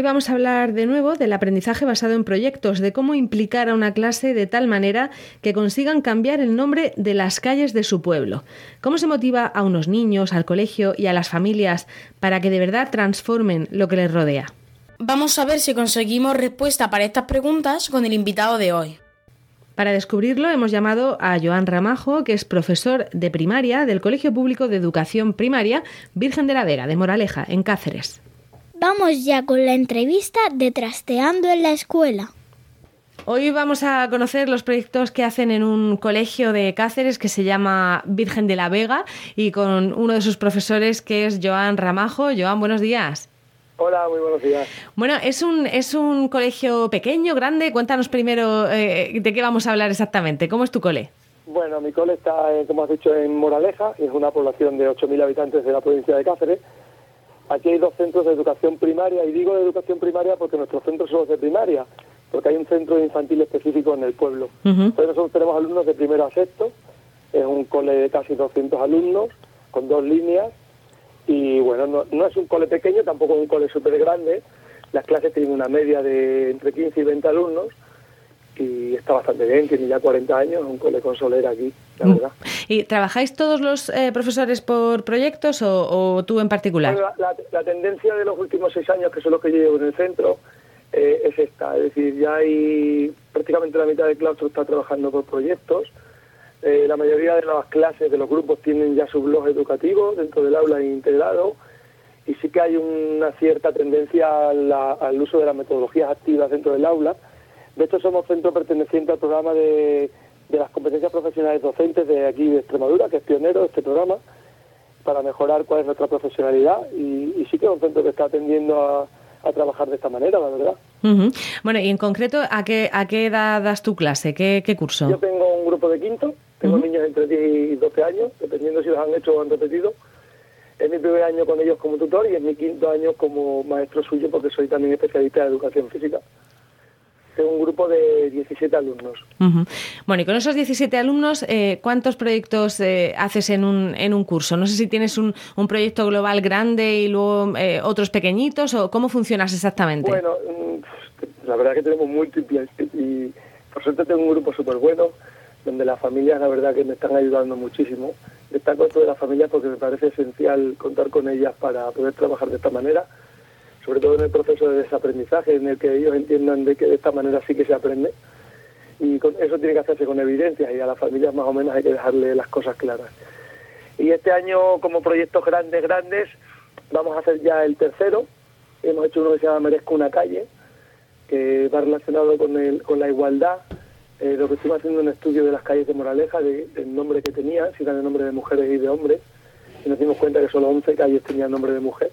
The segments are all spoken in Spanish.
Hoy vamos a hablar de nuevo del aprendizaje basado en proyectos, de cómo implicar a una clase de tal manera que consigan cambiar el nombre de las calles de su pueblo. ¿Cómo se motiva a unos niños, al colegio y a las familias para que de verdad transformen lo que les rodea? Vamos a ver si conseguimos respuesta para estas preguntas con el invitado de hoy. Para descubrirlo hemos llamado a Joan Ramajo, que es profesor de primaria del Colegio Público de Educación Primaria Virgen de la Vega, de Moraleja, en Cáceres. Vamos ya con la entrevista de Trasteando en la Escuela. Hoy vamos a conocer los proyectos que hacen en un colegio de Cáceres que se llama Virgen de la Vega y con uno de sus profesores que es Joan Ramajo. Joan, buenos días. Hola, muy buenos días. Bueno, es un, es un colegio pequeño, grande. Cuéntanos primero eh, de qué vamos a hablar exactamente. ¿Cómo es tu cole? Bueno, mi cole está, eh, como has dicho, en Moraleja, es una población de 8.000 habitantes de la provincia de Cáceres. Aquí hay dos centros de educación primaria, y digo de educación primaria porque nuestros centros son los de primaria, porque hay un centro infantil específico en el pueblo. Entonces nosotros tenemos alumnos de primero a sexto, es un cole de casi 200 alumnos, con dos líneas, y bueno, no, no es un cole pequeño, tampoco es un cole súper grande, las clases tienen una media de entre 15 y 20 alumnos, y está bastante bien, tiene ya 40 años, un cole con solera aquí, la Mm. verdad. ¿Y trabajáis todos los eh, profesores por proyectos o, o tú en particular? Bueno, la, la- la tendencia de los últimos seis años, que son los que yo llevo en el centro, eh, es esta. Es decir, ya hay prácticamente la mitad del claustro está trabajando por proyectos. Eh, la mayoría de las clases, de los grupos, tienen ya su blog educativo dentro del aula integrado. Y sí que hay una cierta tendencia la- al uso de las metodologías activas dentro del aula. De hecho, somos centro perteneciente al programa de, de las competencias profesionales docentes de aquí de Extremadura, que es pionero de este programa para mejorar cuál es nuestra profesionalidad y, y sí que es un centro que está atendiendo a, a trabajar de esta manera, la verdad. Bueno, y en concreto, ¿a qué, a qué edad das tu clase? ¿Qué, qué curso? Yo tengo un grupo de quinto, tengo niños entre 10 y 12 años, dependiendo si los han hecho o han repetido. Es mi primer año con ellos como tutor y es mi quinto año como maestro suyo porque soy también especialista de educación física. Grupo de 17 alumnos. Bueno, y con esos 17 alumnos, eh, ¿cuántos proyectos eh, haces en un, en un curso? No sé si tienes un, un proyecto global grande y luego eh, otros pequeñitos o cómo funcionas exactamente. Bueno, mm, la verdad que tenemos múltiples y por suerte tengo un grupo súper bueno donde las familias la verdad que me están ayudando muchísimo. Destaco esto de las familias porque me parece esencial contar con ellas para poder trabajar de esta manera, sobre todo en el proceso de desaprendizaje, en el que ellos entiendan de que de esta manera sí que se aprende. Y con- eso tiene que hacerse con evidencias y a las familias más o menos hay que dejarle las cosas claras. Y este año, como proyectos grandes, grandes, vamos a hacer ya el tercero. Hemos hecho uno que se llama Merezco una calle, que va relacionado con, el, con la igualdad. Eh, lo que estuvimos haciendo un estudio de las calles de Moraleja, de- del nombre que tenían, si eran el nombre de mujeres y de hombres, y nos dimos cuenta que solo 11 calles tenían nombre de mujer.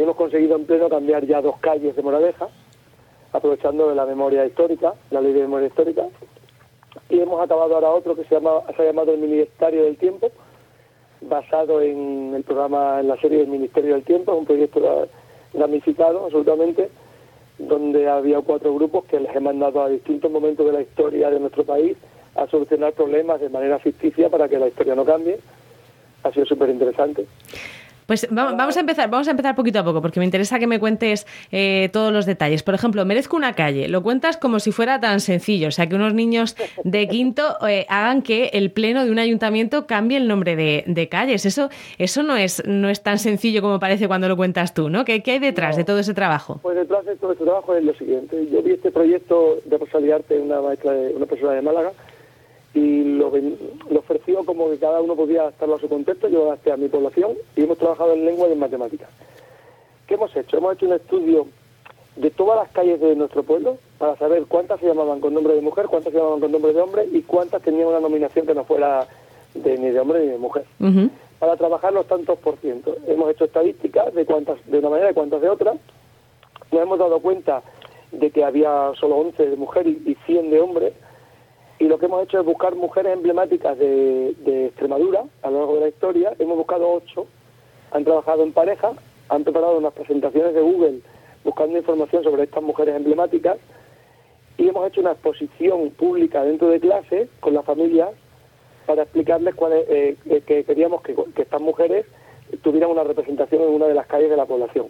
Hemos conseguido en pleno cambiar ya dos calles de Moraleja, aprovechando la memoria histórica, la ley de memoria histórica. Y hemos acabado ahora otro que se, llama, se ha llamado el Ministerio del Tiempo, basado en el programa, en la serie del Ministerio del Tiempo, es un proyecto ra- ramificado absolutamente, donde había cuatro grupos que les he mandado a distintos momentos de la historia de nuestro país a solucionar problemas de manera ficticia para que la historia no cambie. Ha sido súper interesante. Pues va- vamos a empezar, vamos a empezar poquito a poco, porque me interesa que me cuentes eh, todos los detalles. Por ejemplo, merezco una calle. Lo cuentas como si fuera tan sencillo, o sea, que unos niños de quinto eh, hagan que el pleno de un ayuntamiento cambie el nombre de, de calles. Eso, eso no es, no es tan sencillo como parece cuando lo cuentas tú, ¿no? ¿Qué, qué hay detrás de todo ese trabajo? Pues detrás de todo este trabajo es lo siguiente. Yo vi este proyecto de Rosalía Arte, una maestra, de, una persona de Málaga, y lo, lo ofreció como que cada uno podía adaptarlo a su contexto, yo lo adapté a mi población, y hemos trabajado en lengua y en matemáticas. ¿Qué hemos hecho? Hemos hecho un estudio de todas las calles de nuestro pueblo para saber cuántas se llamaban con nombre de mujer, cuántas se llamaban con nombre de hombre y cuántas tenían una nominación que no fuera de, ni de hombre ni de mujer. Para trabajar los tantos por ciento. Hemos hecho estadísticas de cuántas de una manera y cuántas de otra. Nos hemos dado cuenta de que había solo 11 de mujer y, y 100 de hombres. Y lo que hemos hecho es buscar mujeres emblemáticas de, Extremadura a lo largo de la historia. Hemos buscado ocho. Han trabajado en pareja, han preparado unas presentaciones de Google buscando información sobre estas mujeres emblemáticas y hemos hecho una exposición pública dentro de clase con las familias para explicarles cuál es, eh, eh, que queríamos que, que estas mujeres tuvieran una representación en una de las calles de la población.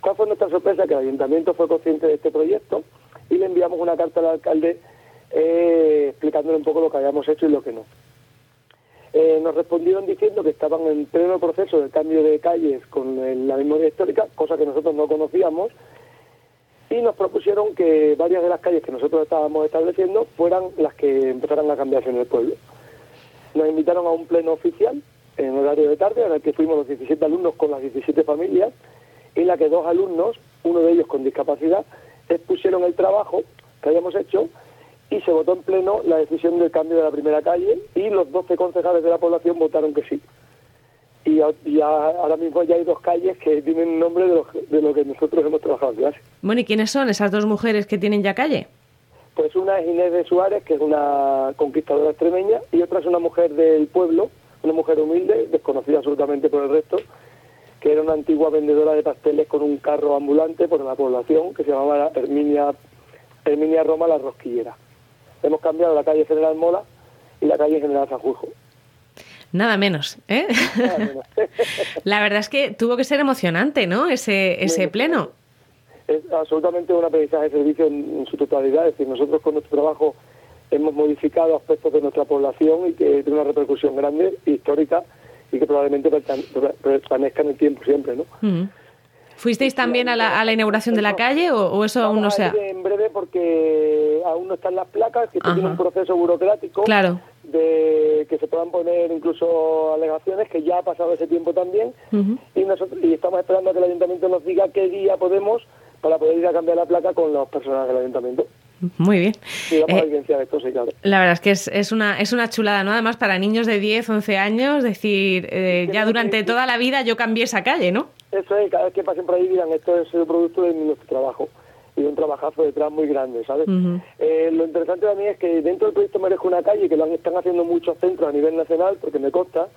¿Cuál fue nuestra sorpresa? Que el ayuntamiento fue consciente de este proyecto y le enviamos una carta al alcalde eh, explicándole un poco lo que habíamos hecho y lo que no. Eh, nos respondieron diciendo que estaban en pleno proceso de cambio de calles con la memoria histórica, cosa que nosotros no conocíamos, y nos propusieron que varias de las calles que nosotros estábamos estableciendo fueran las que empezaran a cambiarse en el pueblo. Nos invitaron a un pleno oficial en horario de tarde, en el que fuimos los 17 alumnos con las 17 familias, en la que dos alumnos, uno de ellos con discapacidad, expusieron el trabajo que habíamos hecho y se votó en pleno la decisión del cambio de la primera calle y los 12 concejales de la población votaron que sí. Y, a- y a- ahora mismo ya hay dos calles que tienen nombre de lo, de lo que nosotros hemos trabajado en clase. Bueno, ¿y quiénes son esas dos mujeres que tienen ya calle? Pues una es Inés de Suárez, que es una conquistadora extremeña, y otra es una mujer del pueblo, una mujer humilde, desconocida absolutamente por el resto, que era una antigua vendedora de pasteles con un carro ambulante por la población, que se llamaba Herminia, Herminia Roma la Rosquillera. Hemos cambiado la calle General Mola y la calle General Sanjurjo. Nada menos, ¿eh? Nada menos. La verdad es que tuvo que ser emocionante, ¿no? Ese, ese pleno. es absolutamente un aprendizaje de servicio en, en su totalidad. Es decir, nosotros con nuestro trabajo hemos modificado aspectos de nuestra población y que tiene una repercusión grande, histórica, y que probablemente permanezca en el tiempo siempre, ¿no? Ujú. ¿Fuisteis también a la, a la inauguración de la calle o, o eso aún no se ha...? en breve porque aún no están las placas, que tiene un proceso burocrático Claro. de que se puedan poner incluso alegaciones, que ya ha pasado ese tiempo también, y nosotros y estamos esperando a que el ayuntamiento nos diga qué día podemos para poder ir a cambiar la placa con las personas del ayuntamiento. Muy bien. Eh. La verdad es que es, es una, es una chulada, ¿no? Además, para niños de 10, 11 años, decir, eh, ya durante toda la vida yo cambié esa calle, ¿no? Eso es, cada vez que pasen por ahí dirán, esto es el producto de nuestro trabajo y de un trabajazo detrás muy grande, ¿sabes? Eh, lo interesante mí es que dentro del proyecto Merezco una calle, que lo están haciendo muchos centros a nivel nacional, porque me consta,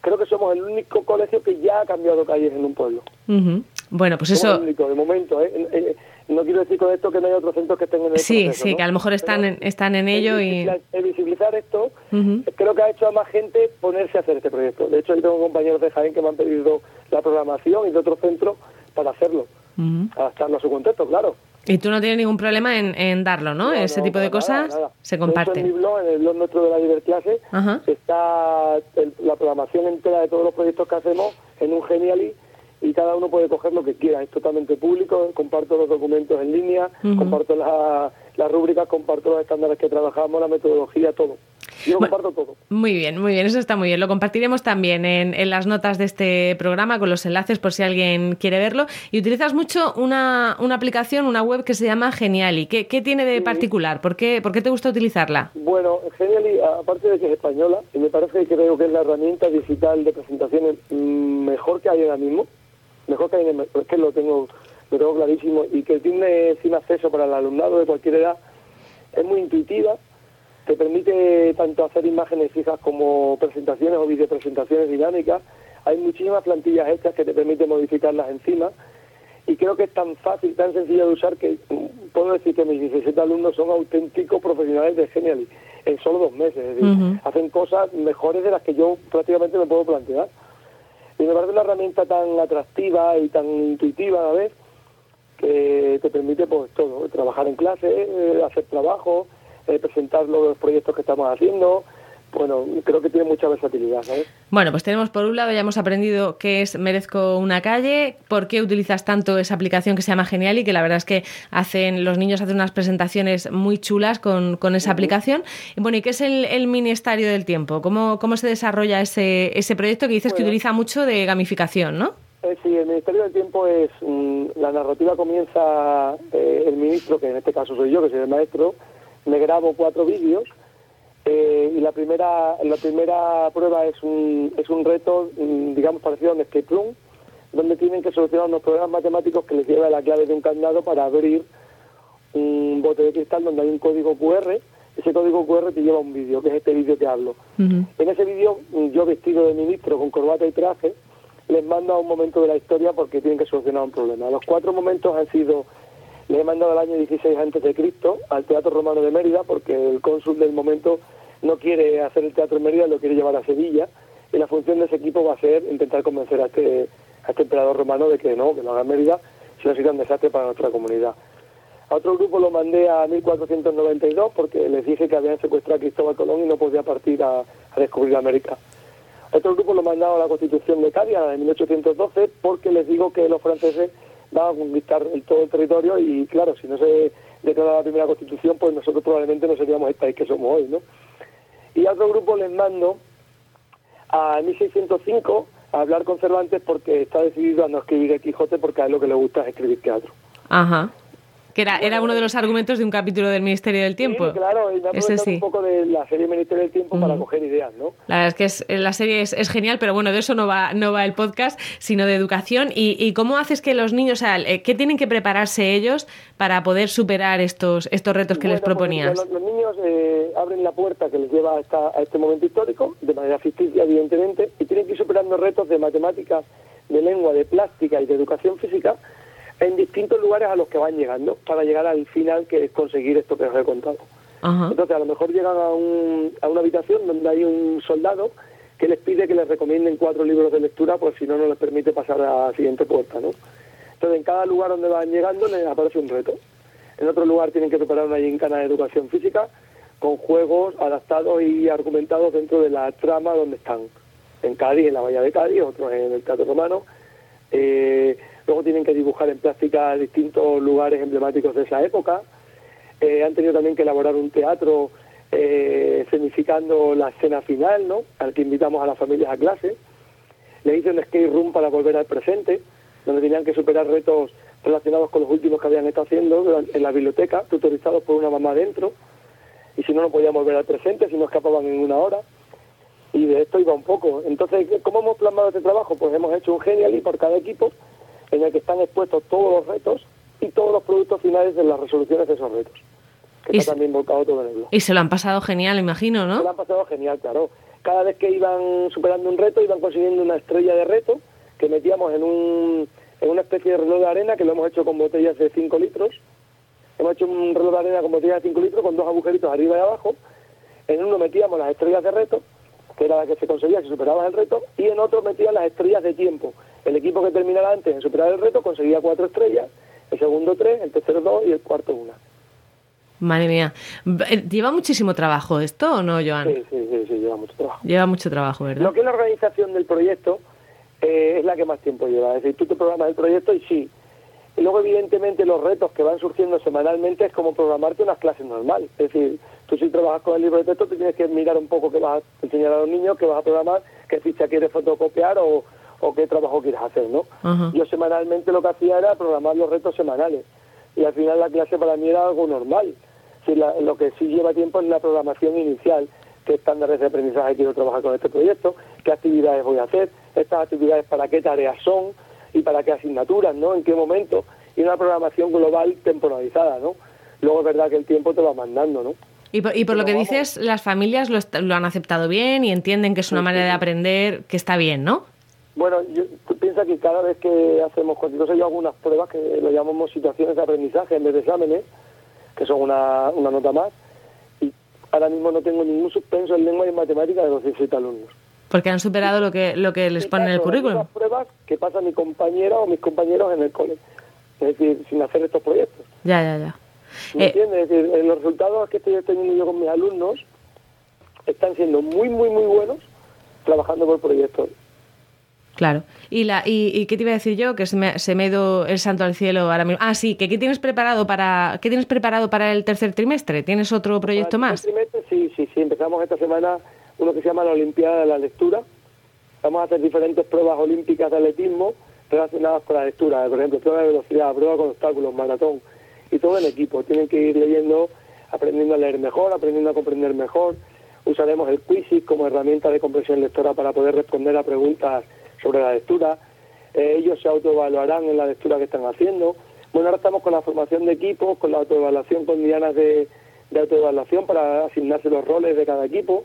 creo que somos el único colegio que ya ha cambiado calles en un pueblo. Ujú. Bueno, pues eso... único, de momento, ¿eh? Eh, eh, no quiero decir con esto que no hay otros centros que estén en el Sí, proceso, sí, ¿no? que a lo mejor están Pero en, están en ello y... el visibilizar- el visibilizar esto creo que ha hecho a más gente ponerse a hacer este proyecto. De hecho, yo tengo compañeros de Jaén que me han pedido la programación y de otros centros para hacerlo, Ujú. adaptarlo a su contexto, claro. Y tú no tienes ningún problema en, en darlo, ¿no? Ese no, tipo de nada, cosas nada. se hecho, en mi comparten. blog, en el blog nuestro de la Diverclase, está el- la programación entera de todos los proyectos que hacemos en un Genially y cada uno puede coger lo que quiera. Es totalmente público, comparto los documentos en línea, comparto la- las rúbricas, comparto los estándares que trabajamos, la metodología, todo. Yo lo Bueno. comparto todo. Muy bien, muy bien, eso está muy bien. Lo compartiremos también en, en las notas de este programa con los enlaces por si alguien quiere verlo. Y utilizas mucho una, una aplicación, una web que se llama Geniali. ¿Qué, qué tiene de particular? ¿Por qué, ¿Por qué te gusta utilizarla? Bueno, Genially, aparte de que es española, y me parece que creo que es la herramienta digital de presentaciones mm, mejor que hay ahora mismo, mejor que que lo tengo, lo tengo clarísimo, y que tiene sin acceso para el alumnado de cualquier edad, es muy intuitiva, te permite tanto hacer imágenes fijas como presentaciones o videopresentaciones dinámicas, hay muchísimas plantillas hechas que te permiten modificarlas encima, y creo que es tan fácil, tan sencillo de usar que mm, puedo decir que mis 17 alumnos son auténticos profesionales de Genially en solo dos meses. Es decir, hacen cosas mejores de las que yo prácticamente me puedo plantear. Y me parece una herramienta tan atractiva y tan intuitiva a la vez que te permite pues todo, trabajar en clase, eh, hacer trabajo, eh, presentar los proyectos que estamos haciendo, bueno, creo que tiene mucha versatilidad, ¿sabes? Bueno, pues tenemos por un lado, ya hemos aprendido qué es Merezco una calle, por qué utilizas tanto esa aplicación que se llama Genial y que la verdad es que hacen los niños hacen unas presentaciones muy chulas con, con esa aplicación. Y bueno, ¿y qué es el, Ministerio del Tiempo? ¿Cómo, cómo se desarrolla ese, ese proyecto que dices que utiliza mucho de gamificación, no? Eh, sí, el Ministerio del Tiempo es, mm, la narrativa comienza eh, el ministro, que en este caso soy yo, que soy el maestro, me grabo cuatro vídeos eh, y la primera, la primera prueba es un, es un reto, mm, digamos, parecido a un escape room, donde tienen que solucionar unos problemas matemáticos que les lleva la clave de un candado para abrir un bote de cristal donde hay un código QR. Ese código QR te lleva un vídeo, que es este vídeo que hablo. En ese vídeo, mm, yo vestido de ministro con corbata y traje, les mando a un momento de la historia porque tienen que solucionar un problema. Los cuatro momentos han sido le he mandado al año 16 antes de Cristo al Teatro Romano de Mérida porque el cónsul del momento no quiere hacer el teatro en Mérida, lo quiere llevar a Sevilla y la función de ese equipo va a ser intentar convencer a este, a este emperador romano de que no, que lo haga Mérida, si no sería un desastre para nuestra comunidad. A otro grupo lo mandé a 1492 porque les dije que habían secuestrado a Cristóbal Colón y no podía partir a, descubrir América. A otro grupo lo mandado a la Constitución de Cádiz, de 1812, porque les digo que los franceses van a conquistar todo el territorio y claro, si no se declara la primera Constitución, pues nosotros probablemente no seríamos el país que somos hoy, ¿no? Y a otro grupo les mando a 1605 a hablar con Cervantes porque está decidido a no escribir el Quijote porque a él lo que le gusta es escribir teatro. Ajá. Que era, era uno de los argumentos de un capítulo del Ministerio del Tiempo. Sí, claro, y me un poco de la serie Ministerio del Tiempo para coger ideas, ¿no? La verdad es que es, la serie es, es, genial, pero bueno, de eso no va, no va el podcast, sino de educación. ¿Y, y cómo haces que los niños, o sea, eh, qué tienen que prepararse ellos para poder superar estos, estos retos que les pues, proponías? los, niños eh, abren la puerta que les lleva a, a este momento histórico, de manera ficticia, evidentemente, y tienen que ir superando retos de matemáticas, de lengua, de plástica y de educación física en distintos lugares a los que van llegando para llegar al final que es conseguir esto que os he contado. Entonces a lo mejor llegan a, un, a una habitación donde hay un soldado que les pide que les recomienden cuatro libros de lectura, pues si no, no les permite pasar a la siguiente puerta, ¿no? Entonces en cada lugar donde van llegando les aparece un reto. En otro lugar tienen que preparar una gincana de educación física con juegos adaptados y argumentados dentro de la trama donde están. En Cádiz, en la Bahía de Cádiz, otros en el Teatro Romano. Eh, Luego tienen que dibujar en plástica distintos lugares emblemáticos de esa época. Eh, han tenido también que elaborar un teatro eh, escenificando la escena final, ¿no? Al que invitamos a las familias a clase. Le hice un skate room para volver al presente, donde tenían que superar retos relacionados con los últimos que habían estado haciendo en la biblioteca, tutorizados por una mamá dentro. Y si no, no podían volver al presente, si no escapaban en una hora. Y de esto iba un poco. Entonces, ¿cómo hemos plasmado este trabajo? Pues hemos hecho un genial por cada equipo en el que están expuestos todos los retos y todos los productos finales de las resoluciones de esos retos. Que está también volcado todo en el Y se lo han pasado genial, imagino, ¿no? Se lo han pasado genial, claro. Cada vez que iban superando un reto, iban consiguiendo una estrella de reto que metíamos en, un, en una especie de reloj de arena que lo hemos hecho con botellas de 5 litros. Hemos hecho un reloj de arena con botellas de 5 litros con dos agujeritos arriba y abajo. En uno metíamos las estrellas de reto, que era la que se conseguía si superabas el reto, y en otro metían las estrellas de tiempo, el equipo que terminara antes en superar el reto conseguía cuatro estrellas, el segundo tres, el tercero dos y el cuarto una. Madre mía. Eh, ¿Lleva muchísimo trabajo esto o no, Joan? Sí, sí, sí, lleva mucho trabajo. Lleva mucho trabajo, ¿verdad? Lo que es la organización del proyecto eh, es la que más tiempo lleva. Es decir, tú te programas el proyecto y sí. Y luego, evidentemente, los retos que van surgiendo semanalmente es como programarte unas clases normales. Es decir, tú si trabajas con el libro de texto, te tienes que mirar un poco qué vas a enseñar a los niños, qué vas a programar, qué ficha quieres fotocopiar o, o qué trabajo quieres hacer, ¿no? Yo semanalmente lo que hacía era programar los retos semanales y al final la clase para mí era algo normal. Si lo que sí lleva tiempo es la programación inicial, qué estándares de aprendizaje quiero trabajar con este proyecto, qué actividades voy a hacer, estas actividades para qué tareas son y para qué asignaturas, ¿no? En qué momento y una programación global temporalizada, ¿no? Luego es verdad que el tiempo te va mandando, ¿no? Y por, y por lo que dices, las familias lo, lo, han aceptado bien y entienden que es una manera de aprender que está bien, ¿no? Bueno, yo, tú piensas que cada vez que hacemos cualquier cosa, yo hago unas pruebas que lo llamamos situaciones de aprendizaje en vez de exámenes, que son una, nota más, y ahora mismo no tengo ningún suspenso en lengua y en matemática de los 17 alumnos. Porque han superado lo que, lo que les pone en el currículum. Las pruebas que pasa mi compañera o mis compañeros en el cole. Es decir, sin hacer estos proyectos. Ya, ya, ya. ¿Me Eh, entiendes? Es decir, los resultados que estoy teniendo yo con mis alumnos están siendo muy, muy, muy buenos trabajando por proyectos. Claro. ¿Y, la, y, y qué te iba a decir yo? Que se me, se me ha ido el santo al cielo ahora mismo. Ah, sí, que ¿qué tienes preparado para, ¿qué tienes preparado para el tercer trimestre? ¿Tienes otro proyecto Para el más? primer trimestre, Sí, sí, sí. Empezamos esta semana uno que se llama la Olimpiada de la Lectura. Vamos a hacer diferentes pruebas olímpicas de atletismo relacionadas con la lectura. Por ejemplo, prueba de velocidad, prueba con obstáculos, maratón. Y todo en equipo. Tienen que ir leyendo, aprendiendo a leer mejor, aprendiendo a comprender mejor. Usaremos el Quizzes como herramienta de comprensión lectora para poder responder a preguntas sobre la lectura. Eh, ellos se autoevaluarán en la lectura que están haciendo. Bueno, ahora estamos con la formación de equipos, con la autoevaluación con dianas de, de autoevaluación para asignarse los roles de cada equipo.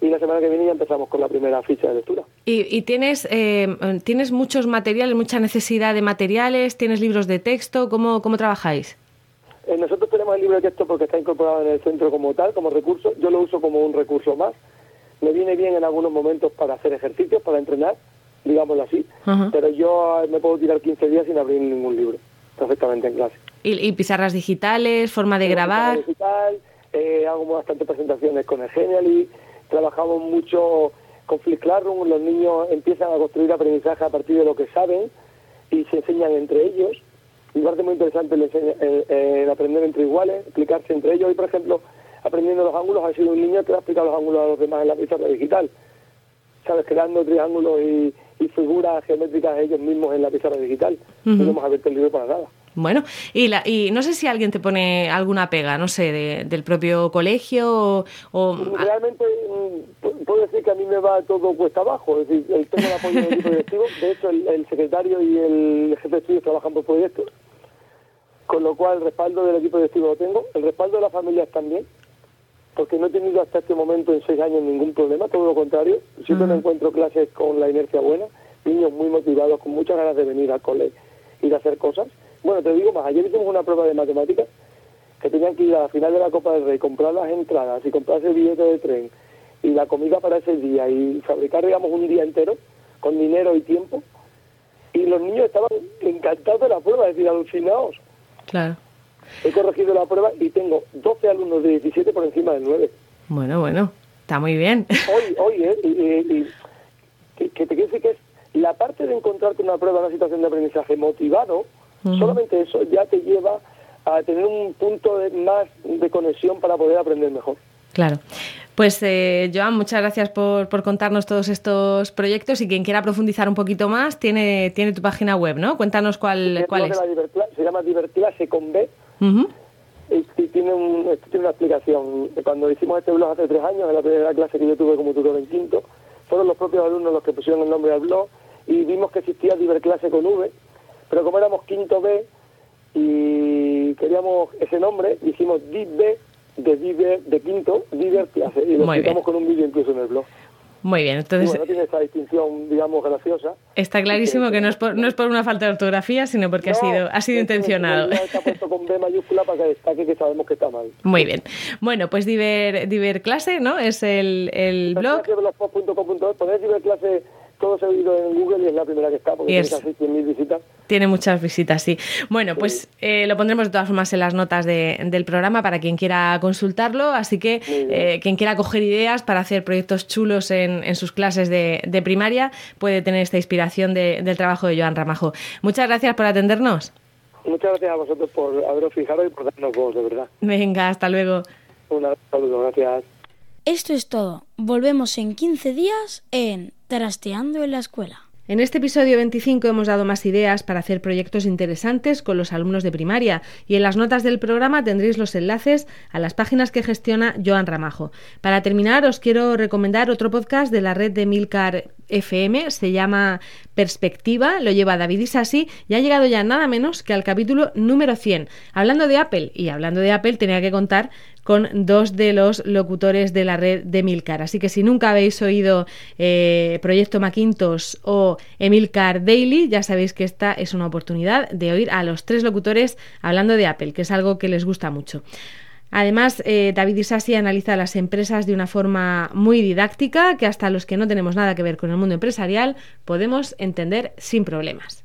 Y la semana que viene ya empezamos con la primera ficha de lectura. ¿Y, y tienes, eh, tienes muchos materiales, mucha necesidad de materiales? ¿Tienes libros de texto? ¿Cómo, cómo trabajáis? Eh, nosotros tenemos el libro de texto porque está incorporado en el centro como tal, como recurso. Yo lo uso como un recurso más. Me viene bien en algunos momentos para hacer ejercicios, para entrenar, digámoslo así. Pero yo eh, me puedo tirar 15 días sin abrir ningún libro, perfectamente en clase. ¿Y, y pizarras digitales, forma de grabar? Digital, eh, hago bastantes presentaciones con el Genially, trabajamos mucho con Flip Classroom, los niños empiezan a construir aprendizaje a partir de lo que saben y se enseñan entre ellos. Y parte muy interesante el, el- el aprender entre iguales, explicarse entre ellos. Y, por ejemplo, aprendiendo los ángulos, ha sido un niño que va a explicar los ángulos a los demás en la pizarra digital. ¿Sabes? Creando triángulos y, y figuras geométricas ellos mismos en la pizarra digital. No hemos abierto el libro para nada. Bueno, y, la, y no sé si alguien te pone alguna pega, no sé, de- del propio colegio o... o- Realmente mm, pu- puedo decir que a mí me va todo cuesta abajo, es decir, el tengo el apoyo del equipo directivo, de hecho el, el secretario y el jefe de estudios trabajan por proyectos, con lo cual el respaldo del equipo directivo lo tengo, el respaldo de las familias también, porque no he tenido hasta este momento en seis años ningún problema, todo lo contrario, siempre me encuentro clases con la inercia buena, niños muy motivados, con muchas ganas de venir al cole y de hacer cosas. Bueno, te digo más, ayer hicimos una prueba de matemáticas que tenían que ir a la final de la Copa del Rey, comprar las entradas y comprarse el billete de tren y la comida para ese día y fabricar, digamos, un día entero con dinero y tiempo. Y los niños estaban encantados de la prueba, es decir, alucinados. Claro. He corregido la prueba y tengo 12 alumnos de 17 por encima de 9. Bueno, bueno, está muy bien. Hoy, hoy, ¿eh? Y, y- y- que, que te quiero decir que es la parte de encontrarte una prueba, una situación de aprendizaje motivado, solamente eso ya te lleva a tener un punto de, más de conexión para poder aprender mejor. Claro. Pues, eh, Joan, muchas gracias por, por contarnos todos estos proyectos y quien quiera profundizar un poquito más tiene, tiene tu página web, ¿no? Cuéntanos cuál, cuál es. se llama Diverclase con B y, y tiene, un, esto tiene una explicación. Cuando hicimos este blog hace tres años, en la primera clase que yo tuve como tutor en quinto, fueron los propios alumnos los que pusieron el nombre al blog y vimos que existía Diverclase con V, pero como éramos quinto B y queríamos ese nombre, hicimos DIV de, Diver, de quinto, Diverclase, y lo Muy explicamos bien. con un vídeo incluso en el blog. Muy bien, entonces bueno, tiene esa distinción, digamos, graciosa. está clarísimo que no es por, no es por una falta de ortografía, sino porque ha No, sido, ha sido es que intencionado. Está puesto con B mayúscula para que destaque que sabemos que está mal. Muy bien. Bueno, pues Diver, Diver Clase, ¿no? Es el, el blog. blog. Poner ciberclase todo seguido en Google y es la primera que está porque tiene casi 100.000 visitas. Tiene muchas visitas, sí. Bueno, pues eh, lo pondremos de todas formas en las notas de- del programa para quien quiera consultarlo. Así que eh, quien quiera coger ideas para hacer proyectos chulos en, en sus clases de, de primaria puede tener esta inspiración de- del trabajo de Joan Ramajo. Muchas gracias por atendernos. Muchas gracias a vosotros por haberos fijado y por darnos voz, de verdad. Venga, hasta luego. Un saludo, gracias. Esto es todo. Volvemos en 15 días en Trasteando en la Escuela. En este episodio 25 hemos dado más ideas para hacer proyectos interesantes con los alumnos de primaria y en las notas del programa tendréis los enlaces a las páginas que gestiona Joan Ramajo. Para terminar os quiero recomendar otro podcast de la red de Milcar FM, se llama Perspectiva, lo lleva David Isasi y ha llegado ya nada menos que al capítulo número 100. Hablando de Apple y hablando de Apple tenía que contar con dos de los locutores de la red de Milcar. Así que si nunca habéis oído eh, Proyecto Macintosh o Emilcar Daily, ya sabéis que esta es una oportunidad de oír a los tres locutores hablando de Apple, que es algo que les gusta mucho. Además, eh, David Isasi analiza las empresas de una forma muy didáctica que hasta los que no tenemos nada que ver con el mundo empresarial podemos entender sin problemas.